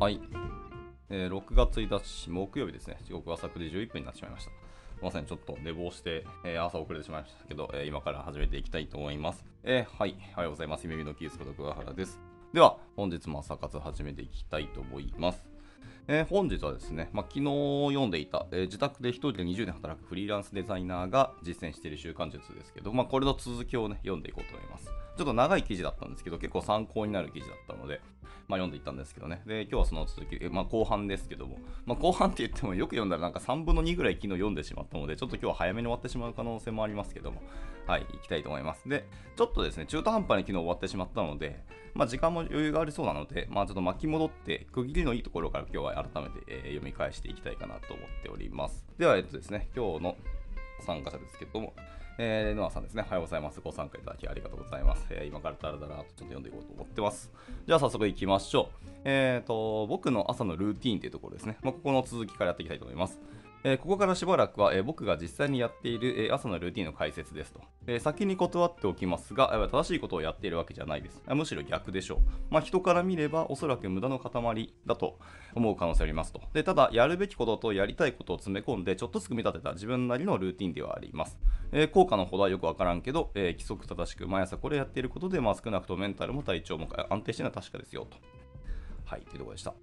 はい、えー6月1日木曜日ですね、時刻は朝9時11分になってしまいました。まさにちょっと寝坊して、えー朝遅れてしまいましたけど、えー今から始めていきたいと思います。えーはい、おはようございます。夢見のキースこと桑原です。では、本日も朝活始めていきたいと思います。えー本日はですね、まあ、昨日読んでいた、えー自宅で一人で20年働くフリーランスデザイナーが実践している習慣術ですけど、まあ、これの続きをね、読んでいこうと思います。ちょっと長い記事だったんですけど、結構参考になる記事だったので、まあ、読んでいったんですけどね。で、今日はその続き、まあ、後半ですけども、まあ、後半って言ってもよく読んだらなんか3分の2ぐらい昨日読んでしまったので、ちょっと今日は早めに終わってしまう可能性もありますけども、はい、行きたいと思います。で、ちょっとですね、中途半端に昨日終わってしまったので、まあ、時間も余裕がありそうなので、まあ、ちょっと巻き戻って、区切りのいいところから今日は改めて、えー読み返していきたいかなと思っております。では、えっとですね、今日の参加者ですけども、えー、ノアさんですね。おはようございます。ご参加いただきありがとうございます。えー今からだらだらとちょっと読んでいこうと思ってます。じゃあ早速いきましょう。えーと、僕の朝のルーティーンというところですね。まあ、ここの続きからやっていきたいと思います。えーここからしばらくは、えー僕が実際にやっている、えー朝のルーティンの解説ですと、え先に断っておきますが、え正しいことをやっているわけじゃないです。むしろ逆でしょう。まあ、人から見ればおそらく無駄の塊だと思う可能性ありますと。でただ、やるべきこととやりたいことを詰め込んで、ちょっとずつ組み立てた自分なりのルーティンではあります。え効果のほどはよくわからんけど、え規則正しく毎朝これやっていることで、まあ、少なくともメンタルも体調も安定してるのは確かですよと。はい、というところでした。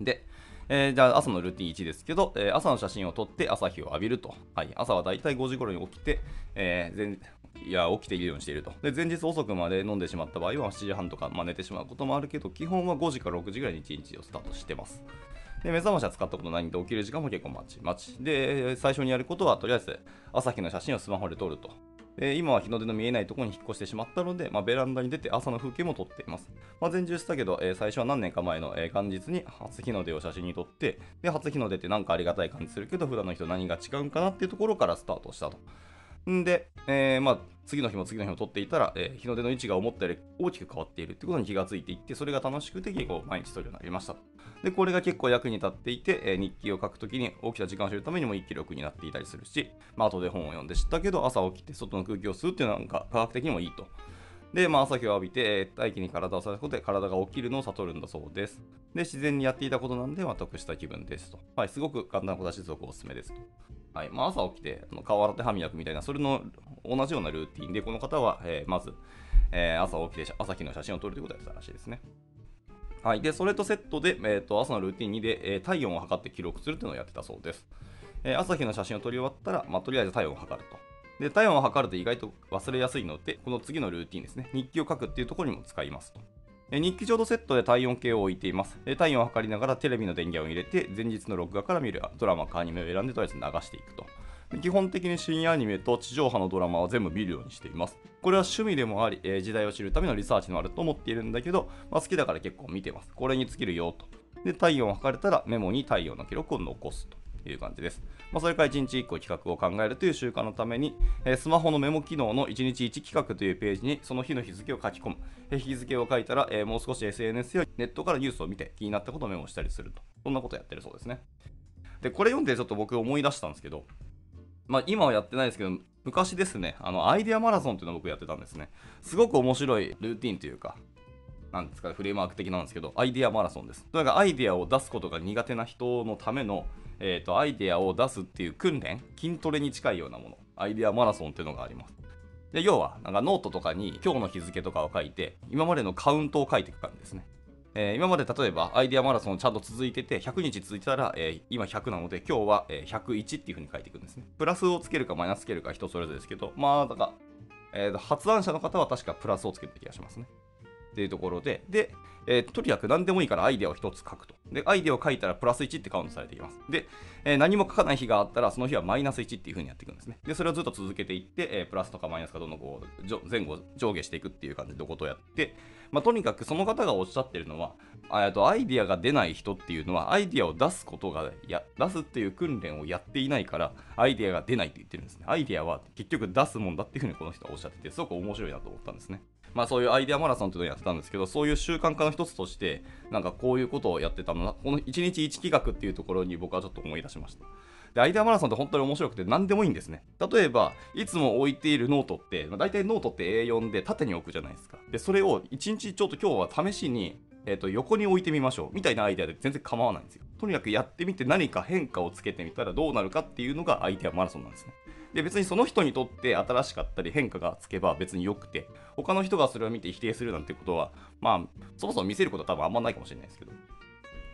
で、えーじゃあ朝のルーティン1ですけど、えー朝の写真を撮って朝日を浴びると。はい、朝はだいたい5時頃に起きて、えーいや起きているようにしていると。で、前日遅くまで飲んでしまった場合は7時半とか、まあ、寝てしまうこともあるけど、基本は5時から6時ぐらいに1日をスタートしてます。で、目覚ましは使ったことないんで、起きる時間も結構待ち待ち。で、最初にやることは、とりあえず朝日の写真をスマホで撮ると。で今は日の出の見えないところに引っ越してしまったので、まあ、ベランダに出て朝の風景も撮っています。まあ、前述したけど、えー最初は何年か前の、えー元日に初日の出を写真に撮って、で初日の出ってなんかありがたい感じするけど、普段の人何が違うんかなっていうところからスタートしたと。んで、えーまあ、次の日も次の日も撮っていたら、えー日の出の位置が思ったより大きく変わっているってことに気がついていって、それが楽しくて結構毎日撮るようになりました。で、これが結構役に立っていて、え日記を書くときに起きた時間を知るためにも一気力になっていたりするし、まあ後で本を読んで知ったけど、朝起きて外の空気を吸うっていうのはなんか科学的にもいいと。で、まあ、朝日を浴びて、え大気に体をさせることで体が起きるのを悟るんだそうです。で、自然にやっていたことなんで、まあ、得した気分ですと。はい、すごく簡単なことだし、すごくおすすめですと。はい、まあ、朝起きて、あの顔洗って歯磨くみたいな、それの同じようなルーティンで、この方は、えーまず、えー朝起きて朝日の写真を撮るということをやったらしいですね。はい、でそれとセットで、えー、と朝のルーティン2で、えー体温を測って記録するというのをやってたそうです。えー朝日の写真を撮り終わったら、まあ、とりあえず体温を測ると。で体温を測ると意外と忘れやすいので、この次のルーティンですね、日記を書くっていうところにも使いますと。え日記上とセットで体温計を置いています。体温を測りながらテレビの電源を入れて、前日の録画から見るドラマかアニメを選んでとりあえず流していくと。基本的に深夜アニメと地上波のドラマは全部見るようにしています。これは趣味でもあり、えー時代を知るためのリサーチもあると思っているんだけど、まあ、好きだから結構見てます。これに尽きるよと。で、体温を測れたらメモに体温の記録を残すという感じです。まあ、それから1日1個企画を考えるという習慣のために、えースマホのメモ機能の1日1企画というページにその日の日付を書き込む。えー日付を書いたら、えーもう少し SNS やネットからニュースを見て気になったことをメモしたりすると。そんなことやってるそうですね。で、これ読んでちょっと僕思い出したんですけど、まあ、今はやってないですけど、昔ですね、あのアイデアマラソンっていうのを僕やってたんですね。すごく面白いルーティンというか、なんですかね、フレームワーク的なんですけど、アイデアマラソンです。とにかくアイデアを出すことが苦手な人のための、えー、とアイデアを出すっていう訓練、筋トレに近いようなもの、アイデアマラソンっていうのがあります。で要は、なんかノートとかに今日の日付とかを書いて、今までのカウントを書いていく感じですね。えー今まで例えばアイデアマラソンちゃんと続いてて100日続いてたら、えー今100なので今日は、えー101っていう風に書いていくんですね。プラスをつけるかマイナスつけるか人それぞれですけどまあだから、えー発案者の方は確かプラスをつけた気がしますね。っていうところでで、えーとにかく何でもいいからアイデアを1つ書くとでアイデアを書いたらプラス1ってカウントされていきますで、えー何も書かない日があったらその日はマイナス1っていう風にやっていくんですねでそれをずっと続けていって、えープラスとかマイナスかどんどんこう前後上下していくっていう感じのことやってまあ、とにかくその方がおっしゃってるのは、えとアイデアが出ない人っていうのは、アイデアを出すことがや、出すっていう訓練をやっていないから、アイデアが出ないって言ってるんですね。アイデアは結局出すもんだっていうふうにこの人はおっしゃってて、すごく面白いなと思ったんですね。まあそういうアイデアマラソンっていうのをやってたんですけど、そういう習慣化の一つとして、なんかこういうことをやってたのな、この1日1企画っていうところに僕はちょっと思い出しました。で、アイデアマラソンって本当に面白くて何でもいいんですね。例えば、いつも置いているノートって、まあ、大体ノートって A4 で縦に置くじゃないですか。で、それを1日ちょっと今日は試しにえーと、横に置いてみましょうみたいなアイデアで全然構わないんですよ。とにかくやってみて何か変化をつけてみたらどうなるかっていうのがアイデアマラソンなんですね。で別にその人にとって新しかったり変化がつけば別に良くて他の人がそれを見て否定するなんてことはまあそもそも見せることは多分あんまないかもしれないですけど、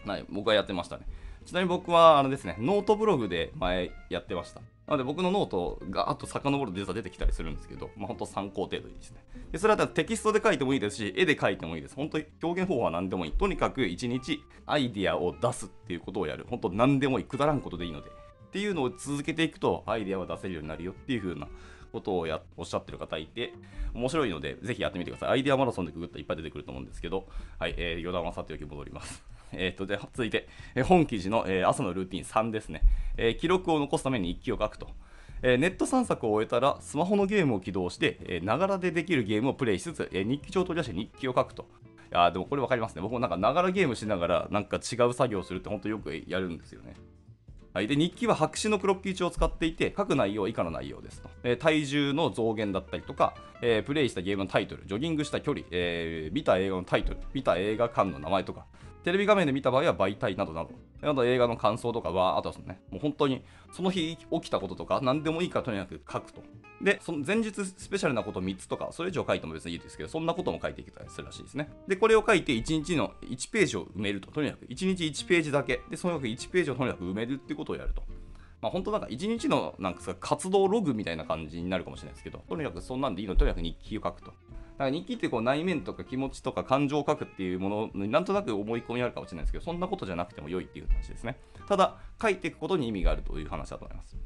はい、僕はやってましたね。ちなみに僕はあのですね、ノートブログで前やってました。なので僕のノートがあと遡るデータ出てきたりするんですけど、まあ、本当参考程度にですね。でそれはテキストで書いてもいいですし、絵で書いてもいいです。本当に表現方法は何でもいい。とにかく1日アイディアを出すっていうことをやる。本当何でもいい。くだらんことでいいので。っていうのを続けていくとアイデアは出せるようになるよっていう風なことをやおっしゃってる方いて、面白いので、ぜひやってみてください。アイデアマラソンでググったらいっぱい出てくると思うんですけど、はい、えー、余談はさておき戻ります。えっ、と、で、続いて、え本記事の、えー、朝のルーティン3ですね、え、記録を残すために日記を書くと。え、ネット散策を終えたらスマホのゲームを起動してながらでできるゲームをプレイしつつ、え、日記帳を取り出して日記を書くと。いやでもこれ分かりますね。僕もなんかながらゲームしながらなんか違う作業をするって本当よくやるんですよね。はい、で日記は白紙のクロッキー帳を使っていて書く内容は以下の内容ですと、えー、体重の増減だったりとか、えー、プレイしたゲームのタイトルジョギングした距離、えー、見た映画のタイトル見た映画館の名前とかテレビ画面で見た場合は媒体などなど、あと映画の感想とかは、あとはね、もう本当にその日起きたこととか、何でもいいからとにかく書くと。で、その前日スペシャルなこと3つとか、それ以上書いても別にいいですけど、そんなことも書いていけたりするらしいですね。で、これを書いて1日の1ページを埋めると。とにかく1日1ページだけ。で、その1ページをとにかく埋めるってことをやると。まあ、本当なんか一日のなんか活動ログみたいな感じになるかもしれないですけど、とにかくそんなんでいいのとにかく日記を書くと。だか日記ってこう内面とか気持ちとか感情を書くっていうものになんとなく思い込みあるかもしれないですけど、そんなことじゃなくても良いっていう話ですね。ただ、書いていくことに意味があるという話だと思います。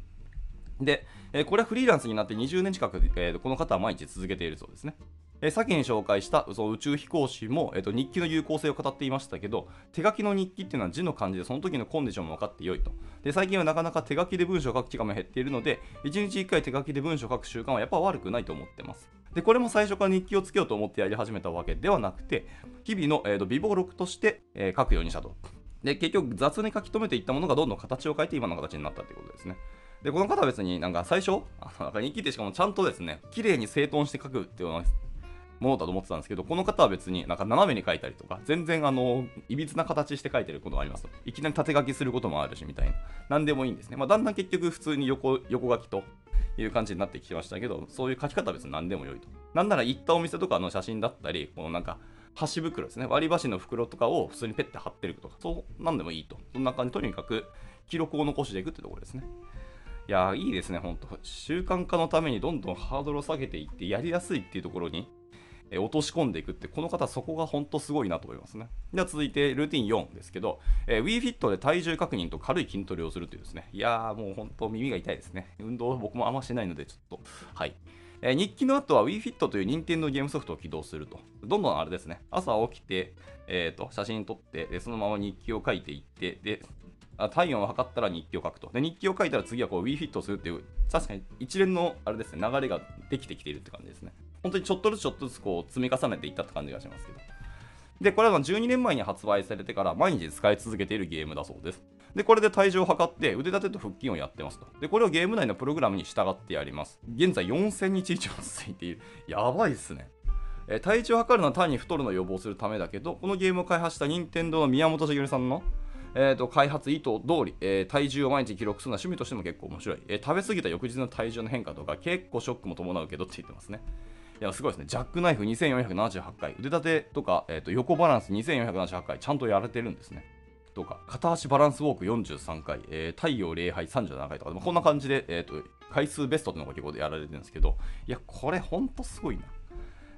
で、え、これはフリーランスになって20年近く、えー、この方は毎日続けているそうですね。えー、先に紹介したその宇宙飛行士も、えーと、日記の有効性を語っていましたけど、手書きの日記っていうのは字の感じでその時のコンディションも分かって良いと。で最近はなかなか手書きで文章を書く機会も減っているので、1日1回手書きで文章を書く習慣はやっぱ悪くないと思ってます。でこれも最初から日記をつけようと思ってやり始めたわけではなくて、日々の、えーと、微暴録として、えー、書くようにしたと。で結局雑に書き留めていったものがどんどん形を変えて今の形になったということですね。で、この方は別になんか最初、あのなんか日記ってしかもちゃんとですね、綺麗に整頓して書くっていうのはものだと思ってたんですけど、この方は別になんか斜めに書いたりとか、全然あの、いびつな形して書いてることがあります。いきなり縦書きすることもあるし、みたいな。なんでもいいんですね。まあ、だんだん結局普通に横横書きという感じになってきましたけど、そういう書き方は別に何でも良いと。なんなら行ったお店とかの写真だったり、このなんか、箸袋ですね。割り箸の袋とかを普通にペッて貼ってるとか、そうなんでもいいと。そんな感じ、とにかく記録を残していくってところですね。いやいいですね、本当習慣化のためにどんどんハードルを下げていって、やりやすいっていうところに、え落とし込んでいくって、この方、そこが本当すごいなと思いますね。では続いて、ルーティン4ですけど、えー、WeFit で体重確認と軽い筋トレをするというですね、いやー、もう本当耳が痛いですね。運動僕もあんましてないので、ちょっと、はい。えー、日記の後は WeFit という任天堂ゲームソフトを起動すると。どんどんあれですね、朝起きて、えーと、写真撮って、でそのまま日記を書いていって、で体温を測ったら日記を書くと。で日記を書いたら次はこう WeFit をするっていう、確かに一連のあれですね、流れができてきているって感じですね。本当にちょっとずつちょっとずつこう積み重ねていったって感じがしますけど。で、これは12年前に発売されてから毎日使い続けているゲームだそうです。で、これで体重を測って腕立てと腹筋をやってますと。で、これをゲーム内のプログラムに従ってやります。現在4000日以上続いている。やばいっすね。え体重を測るのは単に太るのを予防するためだけど、このゲームを開発した任天堂の宮本茂さんのえーと、開発意図通り、えー、体重を毎日記録するのは趣味としても結構面白い、えー、食べ過ぎた翌日の体重の変化とか結構ショックも伴うけどって言ってますね。いや、すごいですね。ジャックナイフ2478回、腕立てとか、えーと、横バランス2478回、ちゃんとやれてるんですね。とか、片足バランスウォーク43回、えー、太陽礼拝37回とか、こんな感じで、えーと、回数ベストっていうのが結構やられてるんですけど、いや、これほんとすごいな。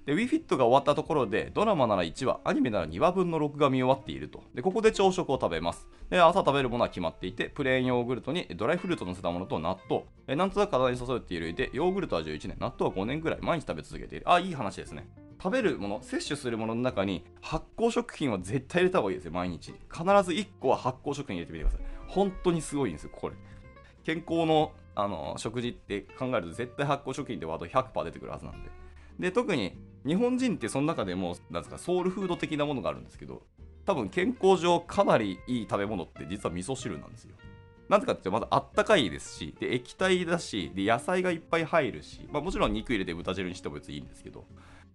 で、WeFit が終わったところで、ドラマなら1話、アニメなら2話分の録画見終わっていると。で、ここで朝食を食べます。で、朝食べるものは決まっていて、プレーンヨーグルトにドライフルーツを乗せたものと納豆。えなんとなく体に注ぐっていう類で、ヨーグルトは11年、納豆は5年ぐらい毎日食べ続けている。あ、いい話ですね。食べるもの、摂取するものの中に発酵食品は絶対入れた方がいいですよ、毎日。必ず1個は発酵食品入れてみてください。本当にすごいんですよ、これ。健康のあの食事って考えると絶対発酵食品ってワード100%出てくるはずなんで。で、特に日本人ってその中でもなんですかソウルフード的なものがあるんですけど多分健康上かなりいい食べ物って実は味噌汁なんですよ。なぜかっていうとまだあったかいですしで液体だしで野菜がいっぱい入るし、まあ、もちろん肉入れて豚汁にしても別にいいんですけど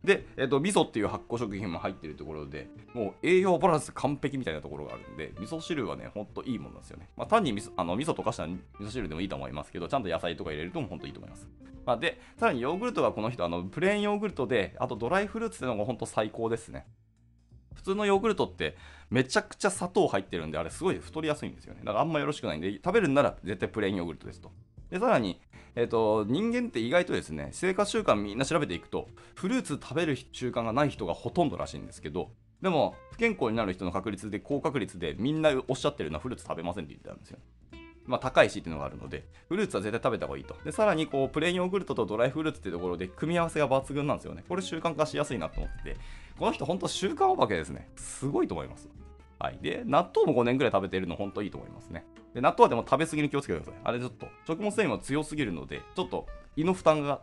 で、えっと、味噌っていう発酵食品も入ってるところで、もう栄養バランス完璧みたいなところがあるんで、味噌汁はね、ほんといいものなんですよね。まあ、単に味噌あの味噌溶かした味噌汁でもいいと思いますけど、ちゃんと野菜とか入れるともほんといいと思います。まあ、で、さらにヨーグルトはこの人、あのプレーンヨーグルトで、あとドライフルーツってのがほんと最高ですね。普通のヨーグルトってめちゃくちゃ砂糖入ってるんで、あれすごい太りやすいんですよね。だからあんまよろしくないんで、食べるんなら絶対プレーンヨーグルトですと。で、さらに、えっ、ー、と、人間って意外とですね、生活習慣みんな調べていくと、フルーツ食べる習慣がない人がほとんどらしいんですけど、でも、不健康になる人の確率で、高確率で、みんなおっしゃってるのはフルーツ食べませんって言ってたんですよ。まあ、高いしっていうのがあるので、フルーツは絶対食べた方がいいと。で、さらに、こう、プレーンヨーグルトとドライフルーツっていうところで、組み合わせが抜群なんですよね。これ習慣化しやすいなと思ってて、この人、本当習慣お化けですね。すごいと思います。はい。で、納豆も5年ぐらい食べてるの、本当いいと思いますね。で、納豆はでも食べ過ぎに気をつけてください。あれちょっと、食物繊維も強すぎるので、ちょっと胃の負担が、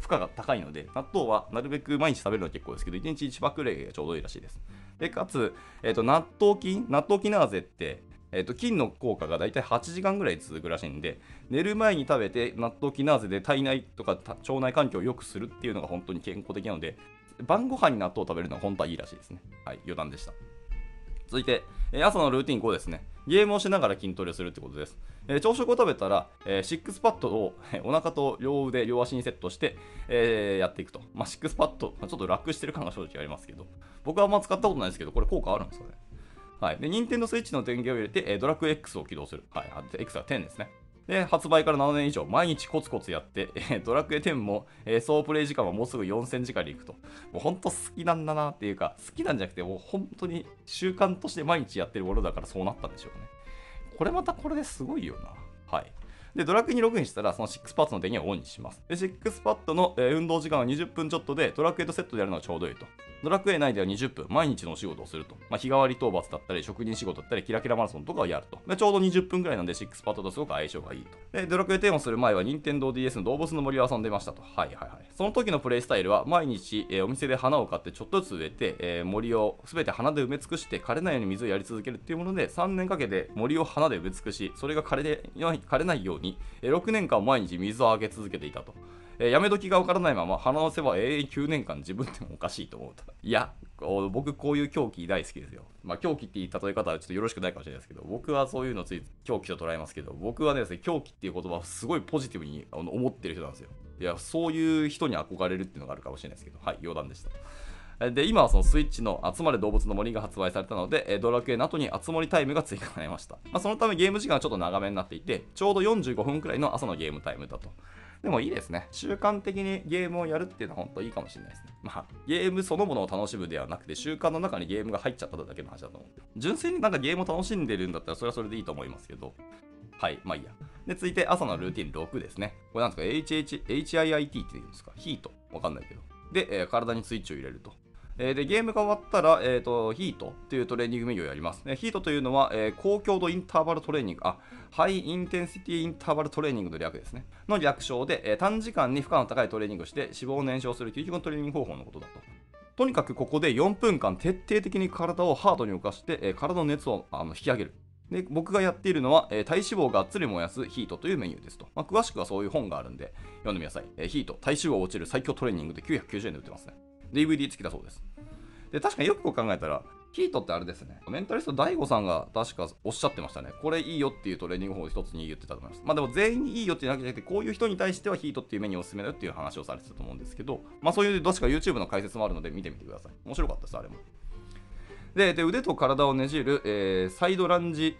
負荷が高いので、納豆はなるべく毎日食べるのは結構ですけど、1日1パックぐらいがちょうどいいらしいです。で、かつ、えっ、ー、と、納豆菌、納豆キナーゼって、えっ、ー、と、菌の効果がだいたい8時間ぐらい続くらしいんで、寝る前に食べて納豆キナーゼで体内とか腸内環境を良くするっていうのが本当に健康的なので、晩ご飯に納豆を食べるのは本当はいいらしいですね。はい、余談でした。続いて、え朝のルーティン5ですね。ゲームをしながら筋トレをするってことです。え朝食を食べたら、えシックスパッドをお腹と両腕、両足にセットして、えー、やっていくと。まあ、シックスパッド、ま、ちょっと楽してる感が正直ありますけど、僕はあんま使ったことないですけど、これ効果あるんですかね。はい。で、Nintendo Switch の電源を入れて、えドラクエ X を起動する。はい。X は10ですね。で、発売から7年以上、毎日コツコツやって、えー、ドラクエ10も、えー、総プレイ時間はもうすぐ4000時間でいくと。もうほんと好きなんだなっていうか、好きなんじゃなくて、もう本当に習慣として毎日やってるものだからそうなったんでしょうね。これまたこれですごいよな。で、ドラクエにログインしたら、その6パッドの電源をオンにします。で、6パッドの、えー、運動時間は20分ちょっとで、ドラクエとセットでやるのがちょうどいいと。ドラクエ内では20分、毎日のお仕事をすると。まあ、日替わり討伐だったり、職人仕事だったり、キラキラマラソンとかをやると。で、ちょうど20分ぐらいなんで、6パッドとすごく相性がいいと。で、ドラクエ10をする前は、任天堂 d s の動物の森を遊んでましたと。はいはいはい。その時のプレイスタイルは、毎日、えー、お店で花を買ってちょっとずつ植えて、えー、森をすべて花で埋め尽くして、枯れないように水をやり続けるっていうもので、3年かけて森を花で埋め尽くし、それが枯れ枯れないように、え、6年間毎日水をあげ続けていたと。え、やめ時がわからないまま花の世話永遠9年間自分でもおかしいと思うと。いや、僕こういう狂気大好きですよ。まあ狂気っていう例え方はちょっとよろしくないかもしれないですけど、僕はそういうのつい狂気と捉えますけど、僕はですね、狂気っていう言葉をすごいポジティブに思ってる人なんですよ。いや、そういう人に憧れるっていうのがあるかもしれないですけど、はい、余談でした。で、今はそのスイッチの集まれ動物の森が発売されたので、ドラクエの後に集まりタイムが追加されました。まあ、そのためゲーム時間はちょっと長めになっていて、ちょうど45分くらいの朝のゲームタイムだと。でもいいですね。習慣的にゲームをやるっていうのは本当いいかもしれないですね。まあ、ゲームそのものを楽しむではなくて、習慣の中にゲームが入っちゃっただけの話だと思う。純粋になんかゲームを楽しんでるんだったら、それはそれでいいと思いますけど。はい、まあいいや。で、続いて朝のルーティン6ですね。これなんですか ?HH、HIIT って言うんですか？ヒートわかんないけど。で、えー、体にスイッチを入れると。えー、で、ゲームが終わったら、えーと、ヒートというトレーニングメニューをやります。ヒートというのは、えー、高強度インターバルトレーニング、あ、ハイインテンシティインターバルトレーニングの略ですね。の略称で、えー、短時間に負荷の高いトレーニングをして脂肪を燃焼する究極のトレーニング方法のことだと。とにかくここで4分間徹底的に体をハードに動かして、えー、体の熱をあの引き上げる。で僕がやっているのは、えー、体脂肪をがっつり燃やすヒートというメニューですと。まあ、詳しくはそういう本があるんで読んでみなさい。えー、ヒート、体脂肪落ちる最強トレーニングで990円で売ってますね。DVD 付きだそうです。で、確かによく考えたら、ヒートってあれですね。メンタリスト DAIGO さんが確かおっしゃってましたね。これいいよっていうトレーニング法を一つに言ってたと思います。まあでも全員にいいよって言うわけじゃなくて、こういう人に対してはヒートっていうメニューをおすすめだよっていう話をされてたと思うんですけど、まあそういうどっちか YouTube の解説もあるので見てみてください。面白かったです、あれも。で、で腕と体をねじる、えー、サイドランジ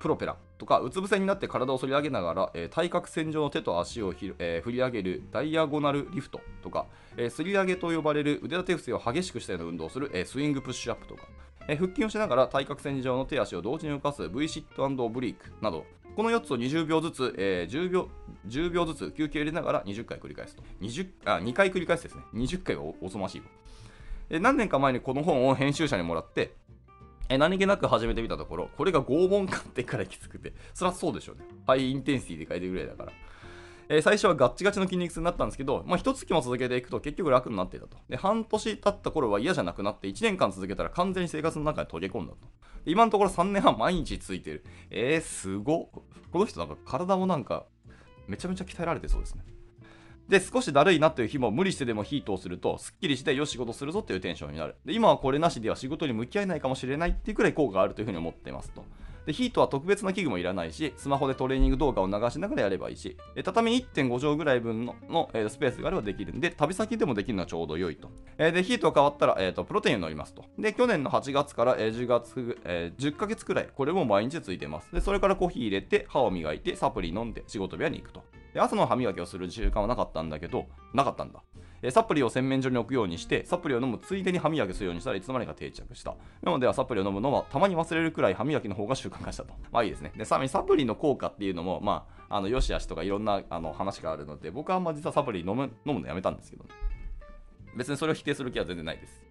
プロペラとかうつ伏せになって体を反り上げながら、えー、対角線上の手と足をひ、えー、振り上げるダイアゴナルリフトとか、えー、すり上げと呼ばれる腕立て伏せを激しくしたような運動をする、えー、 swing push-up とか、えー、腹筋をしながら対角線上の手足を同時に動かす V シットオブリークなどこの4つを20秒ずつ、えー、10, 秒10秒ずつ休憩入れながら20回繰り返すと。20あ2回繰り返すですね。20回はおぞましい、何年か前にこの本を編集者にもらってえ何気なく始めてみたところ、これが拷問かってくらいきつくて、そりゃそうでしょうね。 high intensity で書いてるぐらいだから。えー、最初はガッチガチの筋肉痛になったんですけど、まあ、一月も続けていくと結局楽になっていたと。で、半年経った頃は嫌じゃなくなって、1年間続けたら完全に生活の中に溶け込んだと。今のところ3年半毎日ついてる。えー、すごこの人なんか体もなんか、めちゃめちゃ鍛えられてそうですね。で、少しだるいなという日も無理してでもヒートをすると、すっきりしてよし仕事するぞっていうテンションになる。で、今はこれなしでは仕事に向き合えないかもしれないっていうくらい効果があるというふうに思っていますと。で、ヒートは特別な器具もいらないし、スマホでトレーニング動画を流しながらやればいいし、畳1.5畳ぐらい分のの、えー、スペースがあればできるんで、旅先でもできるのはちょうど良いと。えー、で、ヒートが変わったら、えーと、プロテインを飲みますと。で、去年の8月から、えー、10月、えー、10ヶ月くらい、これも毎日ついてます。で、それからコーヒー入れて、歯を磨いて、サプリ飲んで、仕事部屋に行くと。で、朝の歯磨きをする習慣はなかったんだけど、なかったんだ。えサプリを洗面所に置くようにして、サプリを飲むついでに歯磨きするようにしたらいつの間にか定着した。なのではサプリを飲むのはたまに忘れるくらい歯磨きの方が習慣化したと。まあいいですね。で、さらにサプリの効果っていうのも、まあ、あの、よしあしとかいろんなあの話があるので、僕はあんまあ実はサプリ飲む飲むのやめたんですけど、ね、別にそれを否定する気は全然ないです。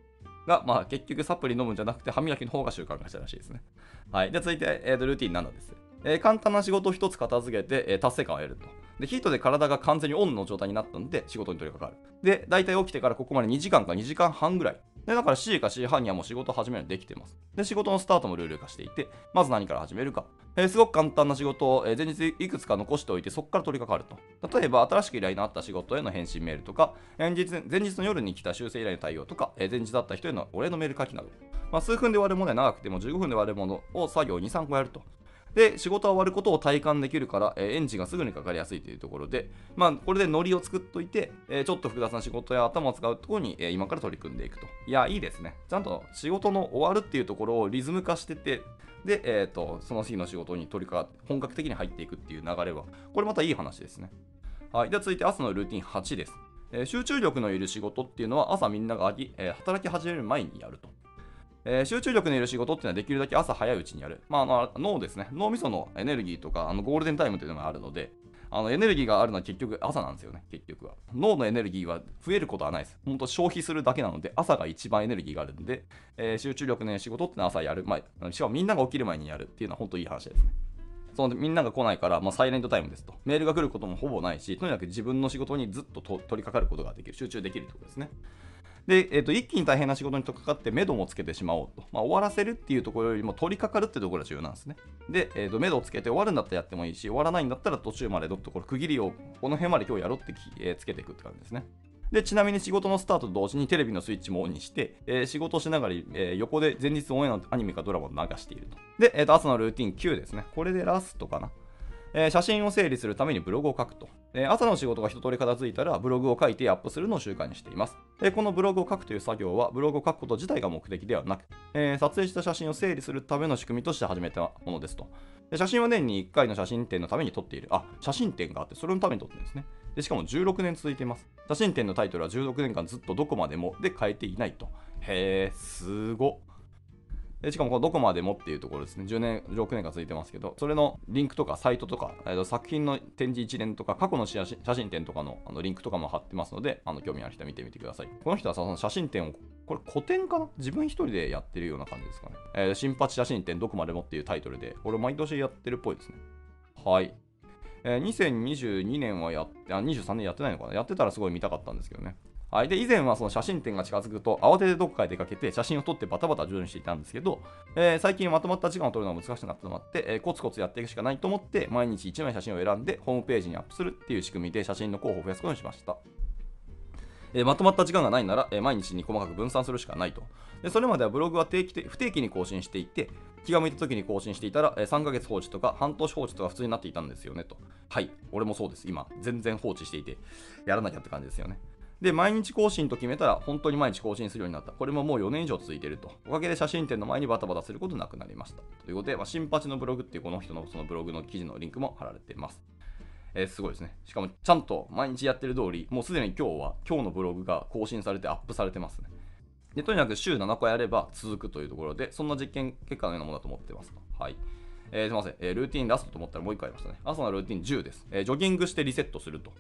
が、まあ結局サプリ飲むんじゃなくて歯磨きの方が習慣化したらしいですね。はい。で、続いて、えー、ルーティン7です。えー、簡単な仕事を1つ片付けて、えー、達成感を得ると。で、ヒートで体が完全にオンの状態になったので、仕事に取り掛かる。で、大体起きてからここまで2時間か2時間半ぐらい。で、だから C か C 半にはもう仕事始めるのできてます。で、仕事のスタートもルール化していて、まず何から始めるか。えー、すごく簡単な仕事を、えー、前日いくつか残しておいて、そこから取り掛かると。例えば、新しく依頼のあった仕事への返信メールとか、前日前日の夜に来た修正依頼の対応とか、えー、前日だった人へのお礼のメール書きなど。まあ、数分で終わるものは長くても15分で終わるものを作業2、3個やると。で、仕事は終わることを体感できるから、えー、エンジンがすぐにかかりやすいというところで、まあ、これでノリを作っといて、えー、ちょっと複雑な仕事や頭を使うところに、えー、今から取り組んでいくと。いや、いいですね。ちゃんと仕事の終わるっていうところをリズム化してて、で、えーと、その日の仕事に取り掛かって、本格的に入っていくっていう流れは、これまたいい話ですね。はい。では続いて朝のルーティン8です。え、集中力のいる仕事っていうのは朝みんなが、えー、働き始める前にやると。えー、集中力のいる仕事っていうのはできるだけ朝早いうちにやる。まあ、あの脳ですね。脳みそのエネルギーとか、あのゴールデンタイムっていうのがあるので、あのエネルギーがあるのは結局朝なんですよね、結局は。脳のエネルギーは増えることはないです。本当消費するだけなので、朝が一番エネルギーがあるんで、えー、集中力のいる仕事ってのは朝やる前、しかもみんなが起きる前にやるっていうのは本当いい話ですね。そのみんなが来ないから、まあ、サイレントタイムですと。メールが来ることもほぼないし、とにかく自分の仕事にずっと取り掛かることができる、集中できるってことですね。で、えーと、一気に大変な仕事にとっかかって、目処もつけてしまおうと。まあ、終わらせるっていうところよりも取り掛かるってところが重要なんですね。で、えーと、目処をつけて終わるんだったらやってもいいし、終わらないんだったら途中までどっとこれ区切りを、この辺まで今日やろうって、えー、つけていくって感じですね。で、ちなみに仕事のスタートと同時にテレビのスイッチもオンにして、えー、仕事しながら、えー、横で前日オンエアのアニメかドラマを流していると。で、えーと朝のルーティン9ですね。これでラストかな。えー、写真を整理するためにブログを書くと。えー、朝の仕事が一通り片付いたら、ブログを書いてアップするのを習慣にしています。えー、このブログを書くという作業は、ブログを書くこと自体が目的ではなく、え撮影した写真を整理するための仕組みとして始めたものですと。で写真は年に1回の写真展のために撮っている。あ、写真展があって、それのために撮ってるんですね。でしかも16年続いています。写真展のタイトルは16年間ずっとどこまでもで変えていないと。へえ、すご。でしかもこのどこまでもっていうところですね、10年、16年間続いてますけど、それのリンクとかサイトとか、えー、作品の展示一連とか、過去の写真展とかのあのリンクとかも貼ってますので、あの興味ある人は見てみてください。この人はさ、その写真展を、これ古典かな？自分一人でやってるような感じですかね。えー、新八写真展どこまでもっていうタイトルで、これ毎年やってるっぽいですね。はい。えー、2022年はやって、あ、23年やってないのかな？やってたらすごい見たかったんですけどね。はい、で以前はその写真展が近づくと慌ててどこかへ出かけて写真を撮ってバタバタ徐々にしていたんですけど、えー、最近まとまった時間を撮るのが難しくなってまって、えー、コツコツやっていくしかないと思って毎日1枚写真を選んでホームページにアップするっていう仕組みで写真の候補を増やすことにしました。えー、まとまった時間がないなら、え、毎日に細かく分散するしかないと。でそれまではブログは定期的不定期に更新していて、気が向いた時に更新していたら、え、3ヶ月放置とか半年放置とか普通になっていたんですよねと。はい、俺もそうです。今、全然放置していて、やらなきゃって感じですよね。で、毎日更新と決めたら、本当に毎日更新するようになった。これももう4年以上続いていると。おかげで写真展の前にバタバタすることなくなりました。ということで、まあ、新八のブログっていうこの人のそのブログの記事のリンクも貼られています。えー、すごいですね。しかも、ちゃんと毎日やってる通り、もうすでに今日は、今日のブログが更新されてアップされてますね。でとにかく週7個やれば続くというところで、そんな実験結果のようなものだと思ってます。はい。えー、すみません、えー、ルーティンラストと思ったらもう1個ありましたね。朝のルーティン10です。えー、ジョギングしてリセットすると。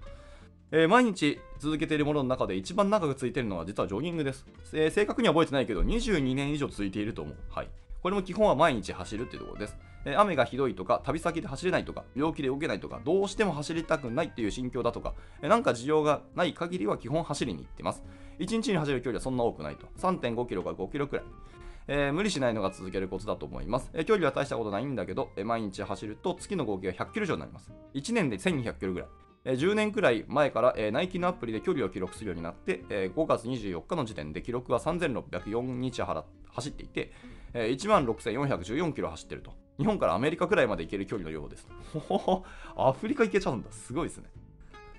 えー、毎日続けているものの中で一番長く続いているのは実はジョギングです、えー、正確には覚えてないけど22年以上続いていると思う。はい。これも基本は毎日走るっていうところです。雨がひどいとか、旅先で走れないとか、病気で動けないとか、どうしても走りたくないっていう心境だとか、えなんか事情がない限りは基本走りに行ってます。1日に走る距離はそんな多くないと。3.5キロから5キロくらい。えー、無理しないのが続けることだと思います。えー、距離は大したことないんだけど、えー、毎日走ると月の合計が100キロ以上になります。1年で1200キロぐらい。10年くらい前から、えナイキのアプリで距離を記録するようになって、え5月24日の時点で記録は3604日走っていて、え16,414キロ走ってると。日本からアメリカくらいまで行ける距離のようです。アフリカ行けちゃうんだ。すごいですね。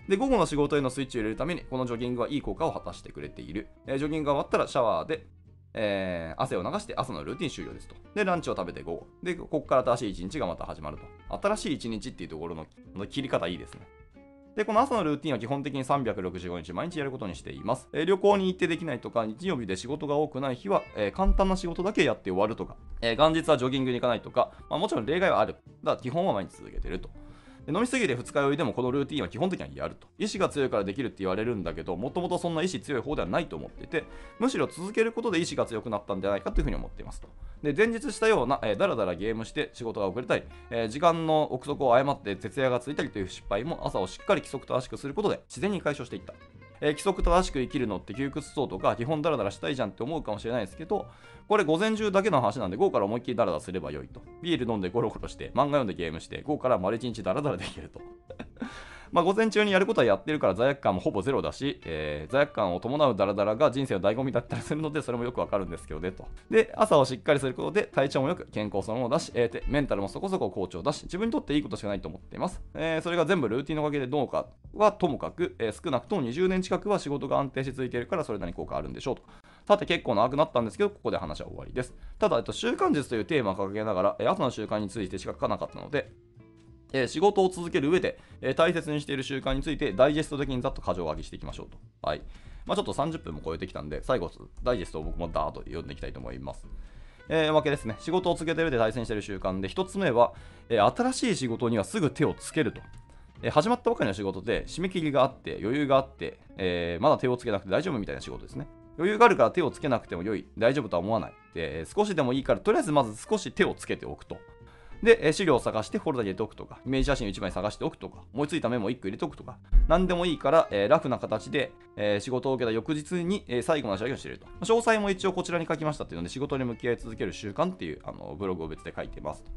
で、午後の仕事へのスイッチを入れるために、このジョギングはいい効果を果たしてくれている。えー、ジョギングが終わったらシャワーで、えー、汗を流して朝のルーティン終了ですと。で、ランチを食べて午後。で、ここから新しい一日がまた始まると。新しい一日っていうところの切り方いいですね。で、この朝のルーティンは基本的に365日毎日やることにしています。えー、旅行に行ってできないとか、日曜日で仕事が多くない日は、えー、簡単な仕事だけやって終わるとか、え、元日はジョギングに行かないとか、まあ、もちろん例外はある。だから基本は毎日続けてると。飲みすぎて二日酔いでもこのルーティンは基本的にはやると。意志が強いからできるって言われるんだけど、もともとそんな意志強い方ではないと思っていて、むしろ続けることで意志が強くなったんじゃないかというふうに思っていますと。で、前日したような、えー、だらだらゲームして仕事が遅れたり、えー、時間の憶測を誤って徹夜がついたりという失敗も朝をしっかり規則正しくすることで自然に解消していった。えー、規則正しく生きるのって窮屈そうとか基本ダラダラしたいじゃんって思うかもしれないですけどこれ午前中だけの話なんで午後から思いっきりダラダラすればよいと。ビール飲んでゴロゴロして漫画読んでゲームして午後から丸一日ダラダラできると。まあ午前中にやることはやってるから罪悪感もほぼゼロだし、えー、罪悪感を伴うダラダラが人生の醍醐味だったりするのでそれもよくわかるんですけどねと。で朝をしっかりすることで体調もよく健康そのものだし、えー、メンタルもそこそこ好調だし自分にとっていいことしかないと思っています、えー、それが全部ルーティンのおかげでどうかはともかく、えー、少なくとも20年近くは仕事が安定し続いているからそれなりに効果あるんでしょうと。さて結構長くなったんですけど、ここで話は終わりです。ただ、えっと、習慣術というテーマを掲げながら、朝の習慣についてしか書かなかったので、えー、仕事を続ける上で、えー、大切にしている習慣についてダイジェスト的にざっと過剰上げしていきましょうと。はい。まあ、ちょっと30分も超えてきたんで、最後、ダイジェストを僕もダーッと読んでいきたいと思います。えー、わけですね。仕事を続けてる上で対戦している習慣で、1つ目は、えー、新しい仕事にはすぐ手をつけると。え、始まったばかりの仕事で締め切りがあって余裕があって、えー、まだ手をつけなくて大丈夫みたいな仕事ですね。余裕があるから手をつけなくても良い、大丈夫とは思わない。で、少しでもいいから、とりあえずまず少し手をつけておくと。で、資料を探してフォルダに入れておくとか、イメージ写真を1枚探しておくとか、思いついたメモを1個入れておくとか、何でもいいから、えー、ラフな形で、えー、仕事を受けた翌日に、えー、最後の仕上げをしていると。詳細も一応こちらに書きましたっていうので、仕事に向き合い続ける習慣っていうあのブログを別で書いてますと。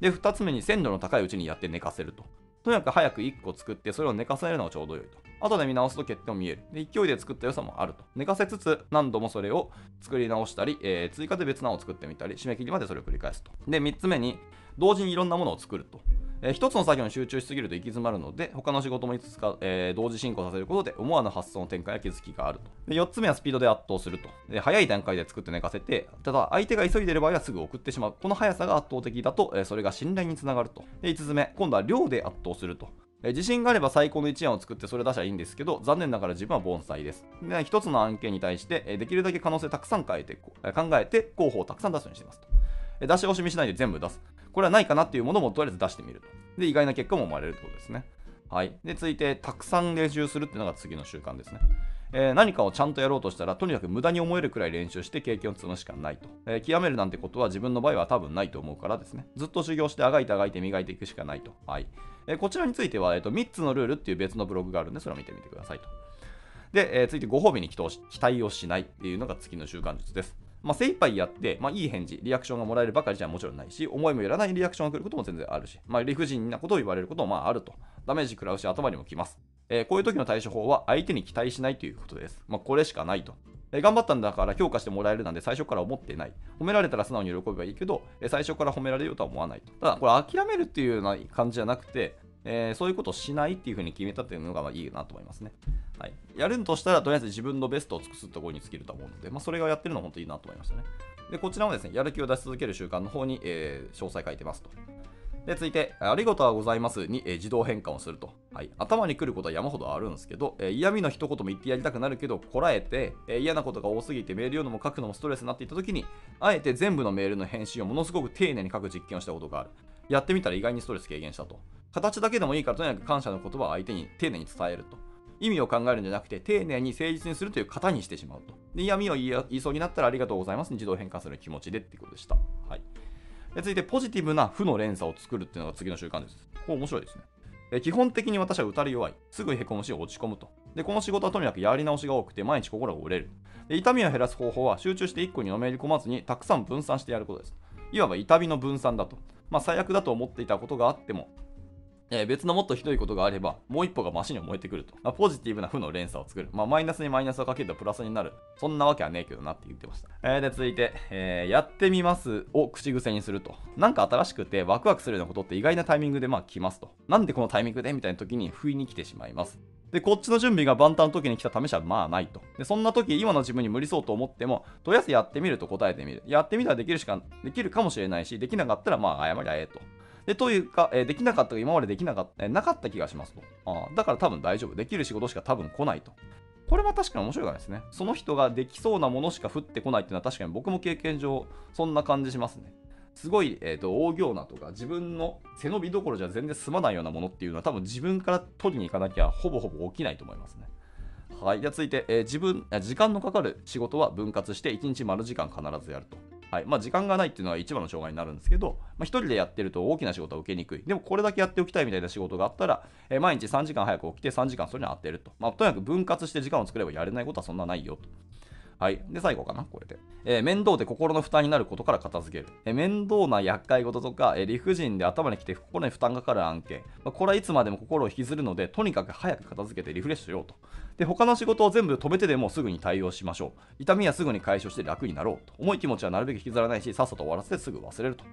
で、2つ目に鮮度の高いうちにやって寝かせると。とにかく早く1個作ってそれを寝かせるのがちょうど良いと。後で見直すと欠点も見える。で勢いで作った良さもあると。寝かせつつ何度もそれを作り直したり、えー、追加で別なのを作ってみたり、締め切りまでそれを繰り返すと。で、3つ目に同時にいろんなものを作ると。えー、一つの作業に集中しすぎると行き詰まるので、他の仕事もいくつか、えー、同時進行させることで思わぬ発想の展開や気づきがあると。で4つ目はスピードで圧倒すると。で早い段階で作って寝かせて、ただ相手が急いでいる場合はすぐ送ってしまう。この速さが圧倒的だと、えー、それが信頼につながると。で5つ目、今度は量で圧倒すると。え自信があれば最高の一案を作ってそれ出しゃいいんですけど、残念ながら自分は盆栽です。で一つの案件に対して、えできるだけ可能性たくさん変えて、考えて候補をたくさん出すようにしていますと。え出し惜しみしないで全部出す。これはないかなっていうものもとりあえず出してみると。で、意外な結果も生まれるってことですね。はい。で、続いて、たくさん練習するっていうのが次の習慣ですね。えー、何かをちゃんとやろうとしたら、とにかく無駄に思えるくらい練習して経験を積むしかないと。えー、極めるなんてことは自分の場合は多分ないと思うからですね。ずっと修行してあがいてあがいて磨いていくしかないと。はい。えー、こちらについては、えーと、3つのルールっていう別のブログがあるんで、それを見てみてくださいと。で、えー、続いてご褒美に期待をしないっていうのが次の習慣術です。まあ、精一杯やって、まあ、いい返事、リアクションがもらえるばかりじゃもちろんないし、思いもよらないリアクションが来ることも全然あるし、まあ、理不尽なことを言われることもまああると。ダメージ食らうし、頭にも来ます。えー、こういう時の対処法は相手に期待しないということです。まあ、これしかないと。え、頑張ったんだから評価してもらえるなんて最初から思ってない。褒められたら素直に喜べばいいけど、え、最初から褒められようとは思わないと。ただ、これ諦めるっていうような感じじゃなくて、え、そういうことをしないっていうふうに決めたっていうのがまあいいなと思いますね。はい、やるとしたら、とりあえず自分のベストを尽くすところに尽きると思うので、まあ、それがやってるのは本当にいいなと思いましたね。で、こちらもですね、やる気を出し続ける習慣の方に、え、詳細書いてますと。で、続いて、ありがとうございますに、え、自動変換をすると。はい。頭に来ることは山ほどあるんですけど、え、嫌味の一言も言ってやりたくなるけど、こらえて、え、嫌なことが多すぎてメール読むのも書くのもストレスになっていた時に、あえて全部のメールの返信をものすごく丁寧に書く実験をしたことがある。やってみたら意外にストレス軽減したと。形だけでもいいからとにかく感謝の言葉を相手に丁寧に伝えると。意味を考えるんじゃなくて、丁寧に誠実にするという型にしてしまうと。で嫌味を言いそうになったらありがとうございますに自動変換する気持ちでってことでした。はい。続いて、ポジティブな負の連鎖を作るっていうのが次の習慣です。これ面白いですね。え基本的に私は打たれ弱い。すぐへこむし落ち込むと。で、この仕事はとにかくやり直しが多くて毎日心が折れる。で痛みを減らす方法は集中して1個にのめり込まずにたくさん分散してやることです。いわば痛みの分散だと。まあ、最悪だと思っていたことがあっても、えー、別のもっとひどいことがあれば、もう一歩がマシに燃えてくると。まあ、ポジティブな負の連鎖を作る。まあ、マイナスにマイナスをかけるとプラスになる。そんなわけはねえけどなって言ってました。えー、で、続いて、えー、やってみますを口癖にすると。なんか新しくてワクワクするようなことって意外なタイミングでまあ来ますと。なんでこのタイミングでみたいな時に不意に来てしまいます。で、こっちの準備が万端の時に来た試しはまあないと。で、そんな時、今の自分に無理そうと思っても、とりあえずやってみると答えてみる。やってみたらできるしか、できるかもしれないし、できなかったらまあ謝りゃええと。で、というか、えー、できなかったが今までできなかった、えー、なかった気がしますと。あだから多分大丈夫。できる仕事しか多分来ないと。これは確かに面白いからですね。その人ができそうなものしか降ってこないっていうのは確かに僕も経験上、そんな感じしますね。すごい、えーと、大行なとか自分の背伸びどころじゃ全然済まないようなものっていうのは多分自分から取りに行かなきゃほぼほぼ起きないと思いますね。はい。じゃあ続いて、えー、自分、時間のかかる仕事は分割して1日丸時間必ずやると。はいまあ、時間がないっていうのは一番の障害になるんですけど、まあ、1人でやってると大きな仕事は受けにくい。でもこれだけやっておきたいみたいな仕事があったら、えー、毎日3時間早く起きて3時間それに当てると。まあ、とにかく分割して時間を作ればやれないことはそんなないよと。はい。で、最後かな、これで。えー、面倒で心の負担になることから片付ける。えー、面倒な厄介事とか、えー、理不尽で頭にきて心に負担がかかる案件。まあ、これはいつまでも心を引きずるので、とにかく早く片付けてリフレッシュしようと。で、他の仕事を全部止めてでもすぐに対応しましょう。痛みはすぐに解消して楽になろうと。重い気持ちはなるべく引きずらないし、さっさと終わらせてすぐ忘れると。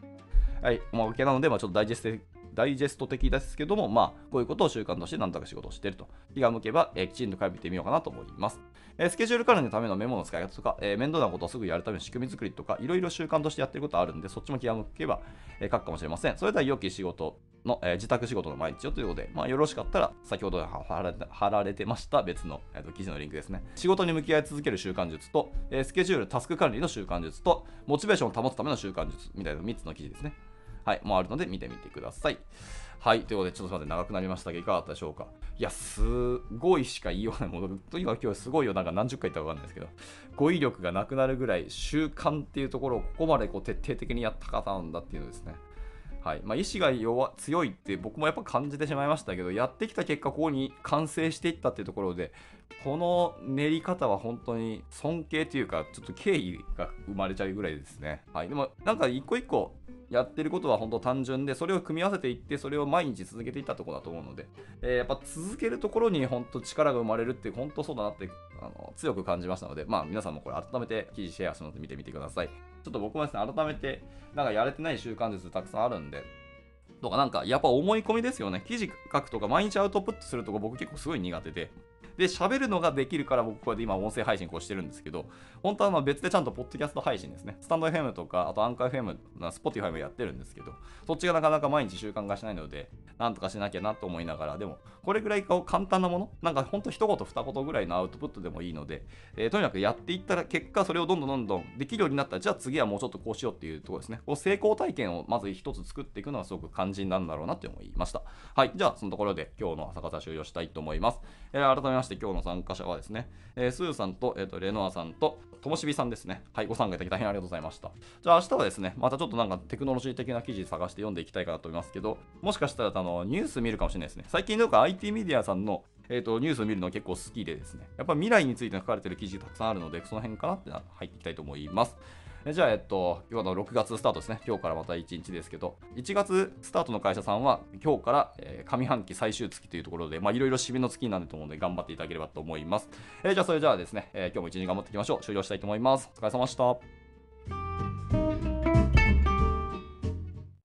はい。まあ、OK なので、まあ、ちょっとダイジェストダイジェスト的ですけども、まあ、こういうことを習慣として何とか仕事をしていると。気が向けば、えー、きちんと書いてみようかなと思います。えー、スケジュール管理のためのメモの使い方とか、えー、面倒なことをすぐやるための仕組み作りとか、いろいろ習慣としてやってることあるんで、そっちも気が向けば、え書くかもしれません。それでは良き仕事の、え自宅仕事の毎日をということで、まあ、よろしかったら、先ほど貼られてました別の、えーと、記事のリンクですね。仕事に向き合い続ける習慣術と、えスケジュール、タスク管理の習慣術と、モチベーションを保つための習慣術みたいな3つの記事ですね。はい、もあるので見てみてください。はい、ということで、ちょっとすみません、長くなりましたが、いかがだったでしょうか？いや、すごいしか言いようがないもの、とにかく今日すごいよ、なんか何十回言ったかわかんないですけど、語彙力がなくなるぐらい、習慣っていうところをここまでこう徹底的にやった方なんだっていうのですね。はいまあ、意志が弱強いって僕もやっぱ感じてしまいましたけどやってきた結果ここに完成していったっていうところでこの練り方は本当に尊敬というかちょっと敬意が生まれちゃうぐらいですね、はい、でもなんか一個一個やってることは本当単純で、それを組み合わせていって、それを毎日続けていったところだと思うので、えー、やっぱ続けるところに本当力が生まれるって、本当そうだなってあの強く感じましたので、まあ皆さんもこれ改めて記事シェアするので見てみてください。ちょっと僕もですね、改めて、なんかやれてない習慣術たくさんあるんで、とかなんかやっぱ思い込みですよね。記事書くとか毎日アウトプットするとか僕結構すごい苦手で、で、喋るのができるから僕こうやって今音声配信こうしてるんですけど、本当はま別でちゃんとポッドキャスト配信ですね。スタンド FM とか、あとアンカー FM、スポティファイもやってるんですけど、そっちがなかなか毎日習慣化しないので、なんとかしなきゃなと思いながら、でも、これぐらい簡単なもの、なんかほんと一言二言ぐらいのアウトプットでもいいので、えー、とにかくやっていったら結果、それをどんどんどんどんできるようになったら、じゃあ次はもうちょっとこうしようっていうところですね。こう成功体験をまず一つ作っていくのはすごく肝心なんだろうなって思いました。はい。じゃあ、そのところで今日の朝方終了したいと思います。えー、改めまして今日の参加者はですね、えー、スーさんと,、えーと、レノアさんと、ともしびさんですね。はい、ご参加いただき大変ありがとうございました。じゃあ明日はですね、またちょっとなんかテクノロジー的な記事探して読んでいきたいかなと思いますけど、もしかしたらあのニュース見るかもしれないですね。最近なんか IT メディアさんのえーと、ニュースを見るの結構好きでですね、やっぱ未来について書かれてる記事たくさんあるので、その辺かなって入っていきたいと思います。えじゃあ、えっと、今日の6月スタートですね。今日からまた1日ですけど、1月スタートの会社さんは、今日から、えー、上半期最終月というところで、まあ、いろいろ締めの月になると思うので、頑張っていただければと思います。えー、じゃあ、それじゃあですね、えー、今日も一日頑張っていきましょう。終了したいと思います。お疲れ様でした。